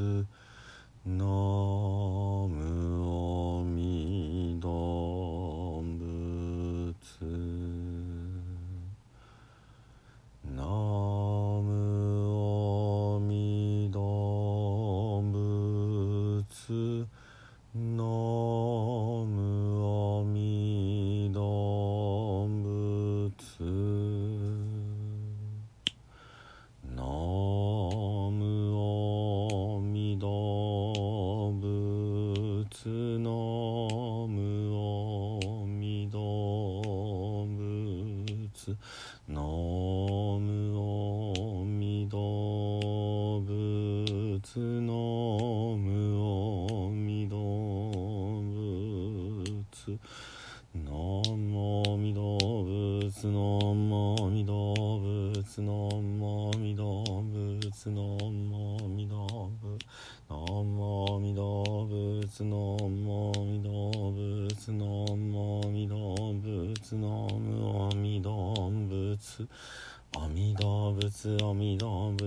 の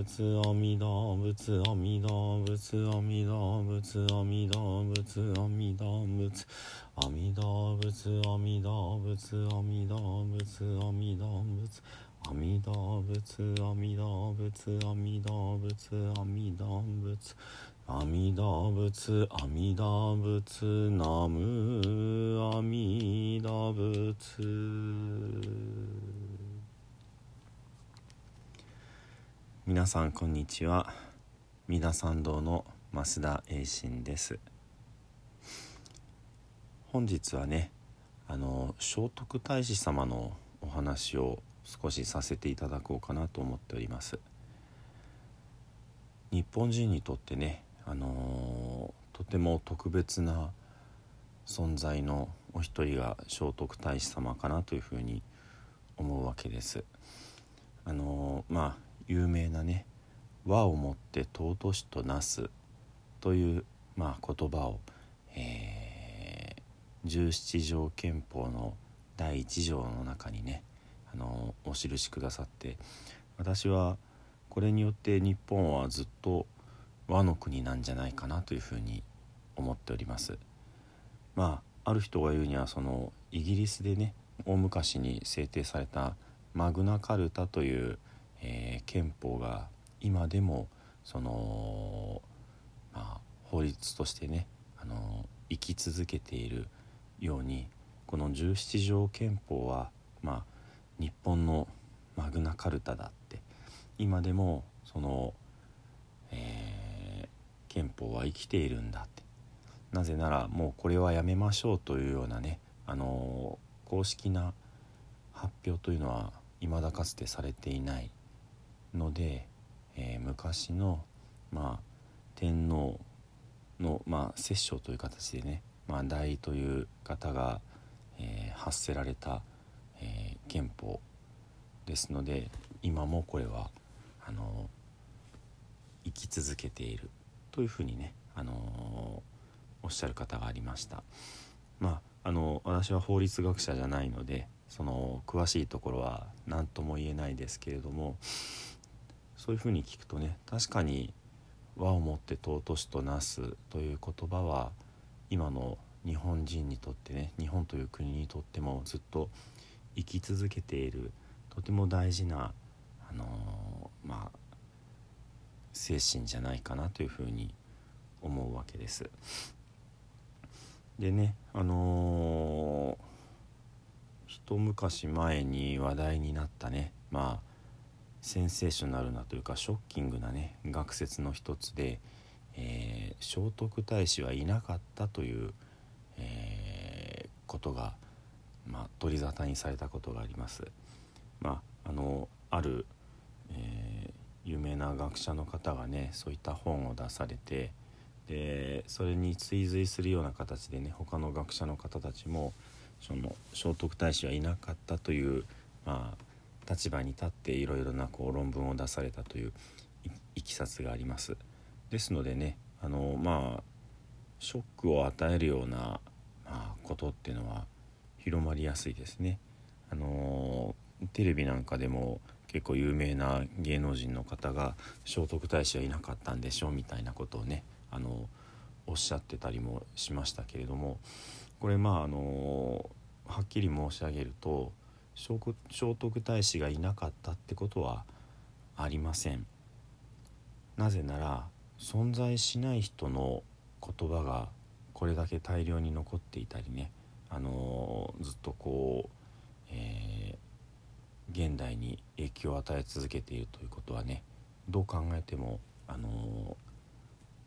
仏阿弥陀仏阿弥陀仏阿弥陀仏阿弥陀仏阿弥陀仏阿弥陀仏阿弥陀仏阿弥陀仏阿弥陀仏阿弥陀仏阿弥陀仏阿弥陀仏阿弥陀仏阿弥陀仏阿弥陀仏ナム阿弥陀仏皆さんこんにちは。三田参道の増田栄信です。本日はねあの聖徳太子様のお話を少しさせていただこうかなと思っております。日本人にとってねあのとても特別な存在のお一人が聖徳太子様かなというふうに思うわけです。あのまあ有名なね「和をもって尊しとなす」という、まあ、言葉を、えー、十七条憲法の第一条の中にねあのお印くださって私はこれによって日本はずっと和の国なんじゃないかなというふうに思っております。まあある人が言うにはそのイギリスでね大昔に制定されたマグナカルタというえー、憲法が今でもその、まあ、法律としてね、あの生き続けているようにこの十七条憲法は、まあ、日本のマグナカルタだって今でもその、えー、憲法は生きているんだって。なぜならもうこれはやめましょうというようなね、あの公式な発表というのは未だかつてされていない。ので、えー、昔の、まあ、天皇の、まあ、摂政という形でね、まあ、大という方が、えー、発せられた、えー、憲法ですので今もこれはあの生き続けているというふうにね、あのおっしゃる方がありました。まあ、あの私は法律学者じゃないのでその詳しいところは何とも言えないですけれどもそういうふうに聞くとね確かに和をもって尊しとなすという言葉は今の日本人にとってね日本という国にとってもずっと生き続けているとても大事な、あのー、まあ、精神じゃないかなというふうに思うわけです。でねあのー、一昔前に話題になったねまあセンセーショナルなというかショッキングなね学説の一つで、えー、聖徳太子はいなかったという、えー、ことが、まあ、取り沙汰にされたことがあります。まあ、あのある、えー、有名な学者の方がねそういった本を出されてでそれに追随するような形でね他の学者の方たちもその聖徳太子はいなかったという、まあ、立場に立っていろいろなこう論文を出されたといういきさつがあります。ですのでねあのまあショックを与えるような、まあ、ことっていうのは広まりやすいですね。あのテレビなんかでも結構有名な芸能人の方が聖徳太子はいなかったんでしょうみたいなことをねあのおっしゃってたりもしましたけれどもこれまああのはっきり申し上げると聖徳太子がいなかったってことはありません。なぜなら存在しない人の言葉がこれだけ大量に残っていたりね、あのずっとこう、えー、現代に影響を与え続けているということはねどう考えても、あの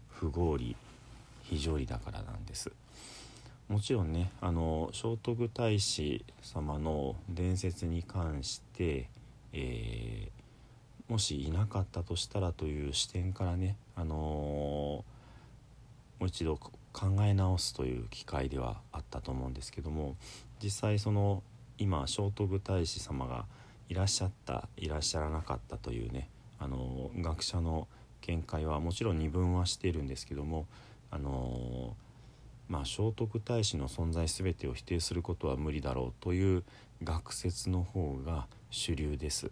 不合理非常理だからなんです。もちろんねあの聖徳太子様の伝説に関して、えー、もしいなかったとしたらという視点からね、あのー、もう一度考え直すという機会ではあったと思うんですけども実際その今聖徳太子様がいらっしゃったいらっしゃらなかったというね、あのー、学者の見解はもちろん二分はしているんですけども、あのーまあ、聖徳太子の存在全てを否定することは無理だろうという学説の方が主流です。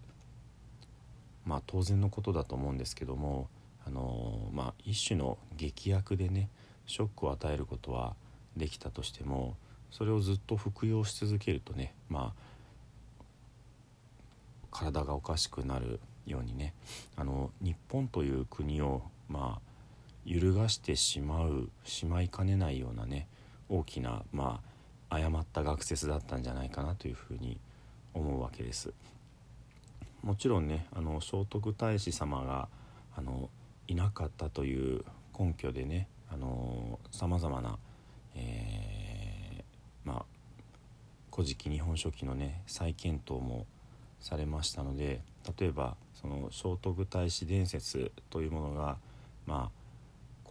まあ当然のことだと思うんですけども、あのまあ、一種の劇薬でねショックを与えることはできたとしてもそれをずっと服用し続けるとねまあ体がおかしくなるようにねあの日本という国をまあ揺るがしてしまうしまいかねないようなね大きなまあ誤った学説だったんじゃないかなというふうに思うわけです。もちろんねあの聖徳太子様があのいなかったという根拠でねさまざまな、えー、まあ「古事記日本書紀」のね再検討もされましたので例えばその聖徳太子伝説というものがまあ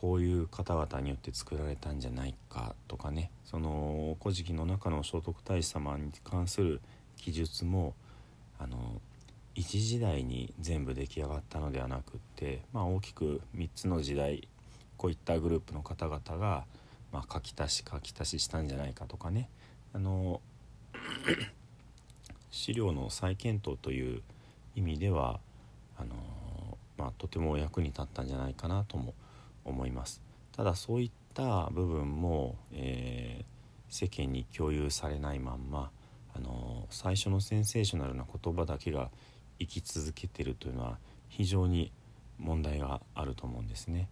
こういう方々によって作られたんじゃないかとかね。その「古事記」の中の聖徳太子様に関する記述もあの一時代に全部出来上がったのではなくって、まあ、大きく3つの時代こういったグループの方々が、まあ、書き足し書き足ししたんじゃないかとかね。あの 資料の再検討という意味ではあの、まあ、とても役に立ったんじゃないかなとも思います思いますただそういった部分も、えー、世間に共有されないまんまあの最初のセンセーショナルな言葉だけが生き続けてるというのは非常に問題があると思うんですね。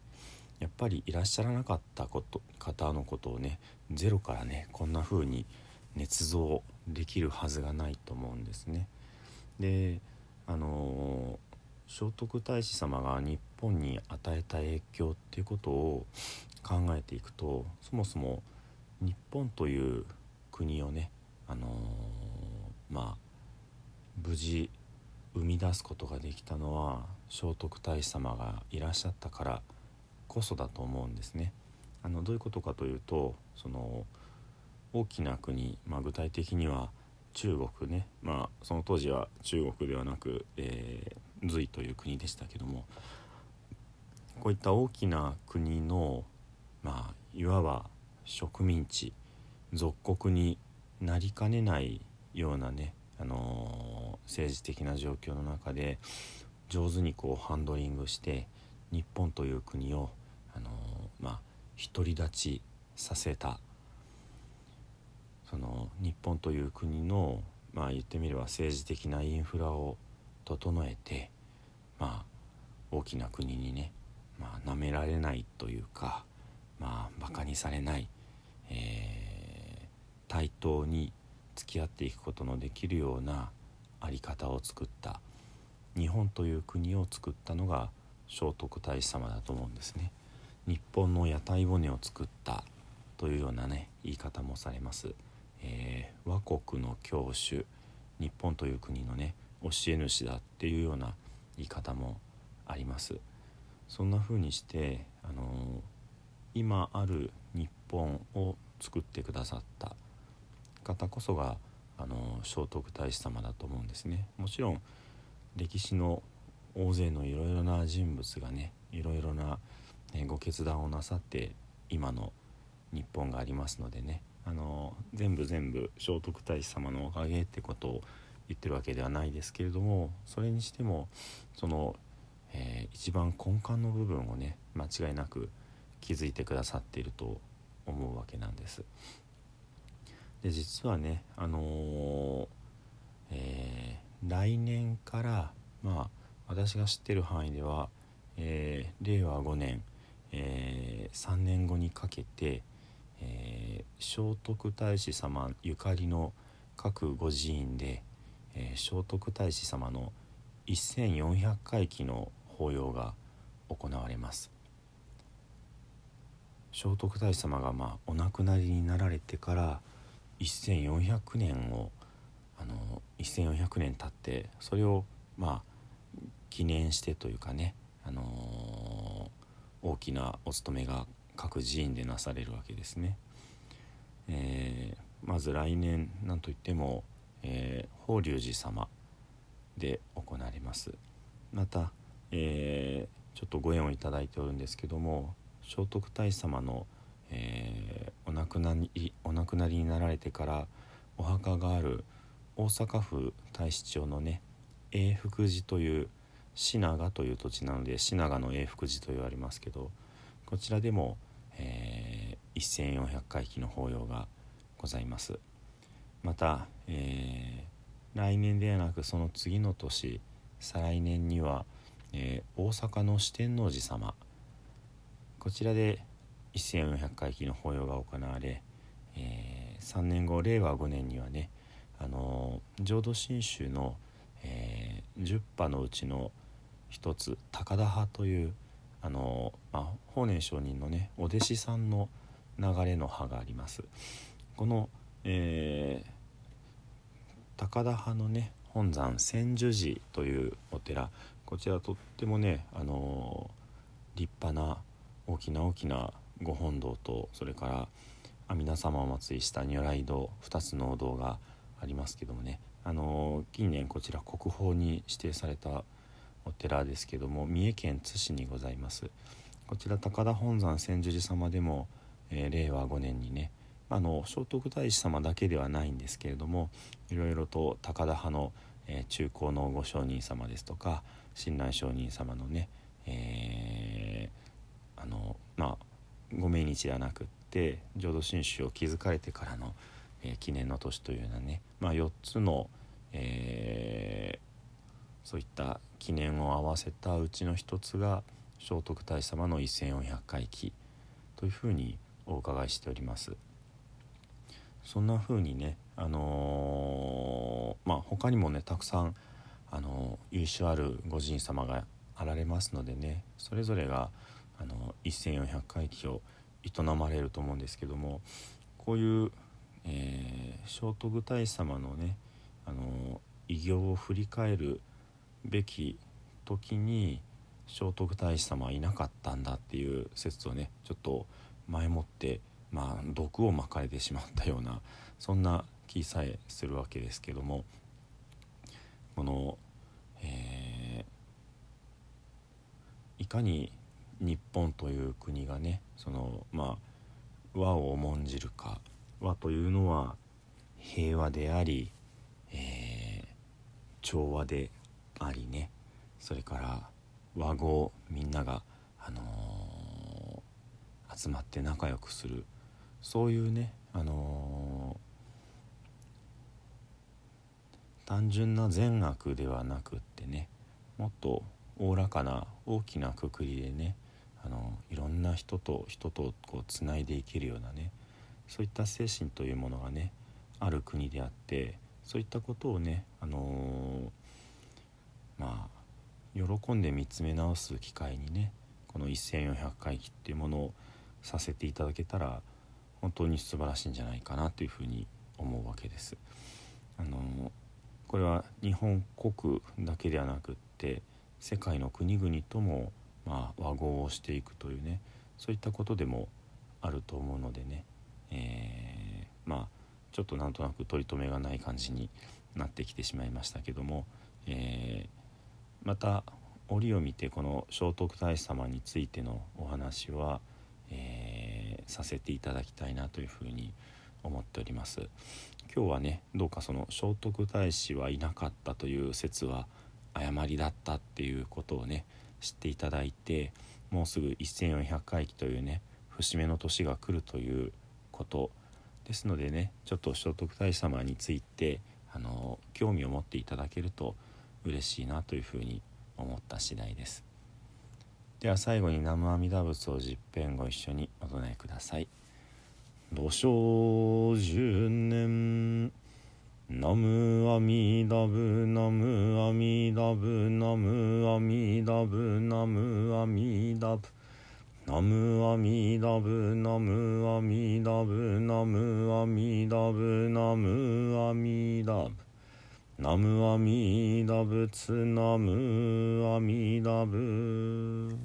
やっぱりいらっしゃらなかったこと方のことをねゼロからねこんな風に捏造できるはずがないと思うんですね。であの聖徳太子様が日本に与えた影響っていうことを考えていくとそもそも日本という国をね、あのー、まあ無事生み出すことができたのは聖徳太子様がいらっしゃったからこそだと思うんですね。あのどういうことかというとその大きな国、まあ、具体的には中国ね、まあ、その当時は中国ではなく、えー、隋という国でしたけどもこういった大きな国の、まあ、いわば植民地属国になりかねないようなね、あのー、政治的な状況の中で上手にこうハンドリングして日本という国を、あのー、まあ、独り立ちさせた。その日本という国のまあ言ってみれば政治的なインフラを整えてまあ大きな国にねまあ舐められないというかまあバカにされない、えー、対等に付き合っていくことのできるような在り方を作った日本という国を作ったのが聖徳太子様だと思うんですね。日本の屋台骨を作ったというようなね言い方もされます。えー、和国の教主日本という国のね教え主だっていうような言い方もあります。そんな風にして、あの、今ある日本を作ってくださった。方こそが、あの、聖徳太子様だと思うんですね。もちろん歴史の大勢のいろいろな人物がねいろいろな、ね、ご決断をなさって今の日本がありますのでね。あの全部全部聖徳太子様のおかげってことを言ってるわけではないですけれどもそれにしてもその、えー、一番根幹の部分をね間違いなく気づいてくださっていると思うわけなんです。で実はねあのー、えー、来年からまあ私が知ってる範囲では、えー、令和5年、えー、3年後にかけて、え、聖徳太子様ゆかりの各御寺院で、えー、聖徳太子様の1400回忌の法要が行われます聖徳太子様がまあお亡くなりになられてから1400年をあの1400年経ってそれをまあ記念してというかね、あのー、大きなお勤めが各寺院でなされるわけですね。えー、まず来年なんといっても、えー、法隆寺様で行われます。また、えー、ちょっとご縁をいただいておるんですけども聖徳太子様の、えー、お亡くなりお亡くなりになられてからお墓がある大阪府太子町のね永福寺という品川という土地なので品川の永福寺と言われますけどこちらでも、えー、1400回忌の法要がございますまた、えー、来年ではなくその次の年再来年には、えー、大阪の四天王寺様こちらで1400回忌の法要が行われ、えー、3年後令和5年にはねあの浄土真宗の、えー、10派のうちの一つ高田派というあの、まあ、法然上人のねお弟子さんの流れの派があります。この、えー、高田派のね本山千住寺というお寺。こちらとってもね、あの立派な大きな大きなご本堂とそれから阿弥陀様を祭りした如来堂2つのお堂がありますけどもね。あの近年こちら国宝に指定されたお寺ですけども三重県津市にございます。こちら高田本山千住寺様でも、えー、令和5年にねあの聖徳太子様だけではないんですけれどもいろいろと高田派の、えー、中高のご上人様ですとか親鸞上人様のね、えーあのまあご命日ではなくって浄土真宗を築かれてからの、えー、記念の年というようなね、まあ、4つの、えー、そういった記念を合わせたうちの一つが聖徳太子様の1400回忌というふうにお伺いしております。そんな風にね、あのー、まあ、他にもねたくさん、あのー、由緒ある御神様があられますのでねそれぞれが、あの1400回忌を営まれると思うんですけどもこういう、えー、聖徳太子様のねあの偉業を振り返るべき時に聖徳太子様はいなかったんだっていう説をねちょっと前もってまあ毒をまかれてしまったようなそんな気さえするわけですけどもこの、えー、いかに日本という国がねそのまあ和を重んじるか和というのは平和であり、えー、調和でありねそれから和合みんなが、あのー、集まって仲良くするそういうね、あのー、単純な善悪ではなくってねもっとおおらかな大きなくくりでねあのいろんな人と人とこうつないでいけるようなねそういった精神というものがねある国であってそういったことをね、あのー、まあ喜んで見つめ直す機会にねこの1400回忌っていうものをさせていただけたら本当に素晴らしいんじゃないかなというふうに思うわけです。あの、これは日本国だけではなくって世界の国々ともまあ、和合をしていくというねそういったことでもあると思うのでね、えー、まあちょっとなんとなく取り留めがない感じになってきてしまいましたけども、えー、また折を見てこの聖徳太子様についてのお話は、えー、させていただきたいなというふうに思っております。今日はねどうかその聖徳太子はいなかったという説は誤りだったっていうことをね知っていただいてもうすぐ1400回忌というね節目の年が来るということですのでねちょっと聖徳太子様についてあの興味を持っていただけると嬉しいなというふうに思った次第ですでは最後に南無阿弥陀仏を十遍ご一緒にお唱えください。土生十年。ナムアミダブナムアミダブナムアミダブナムアミダブナムアミダブナムアミダブナムアミダブナムアミダブ南無阿弥陀仏南無阿弥陀仏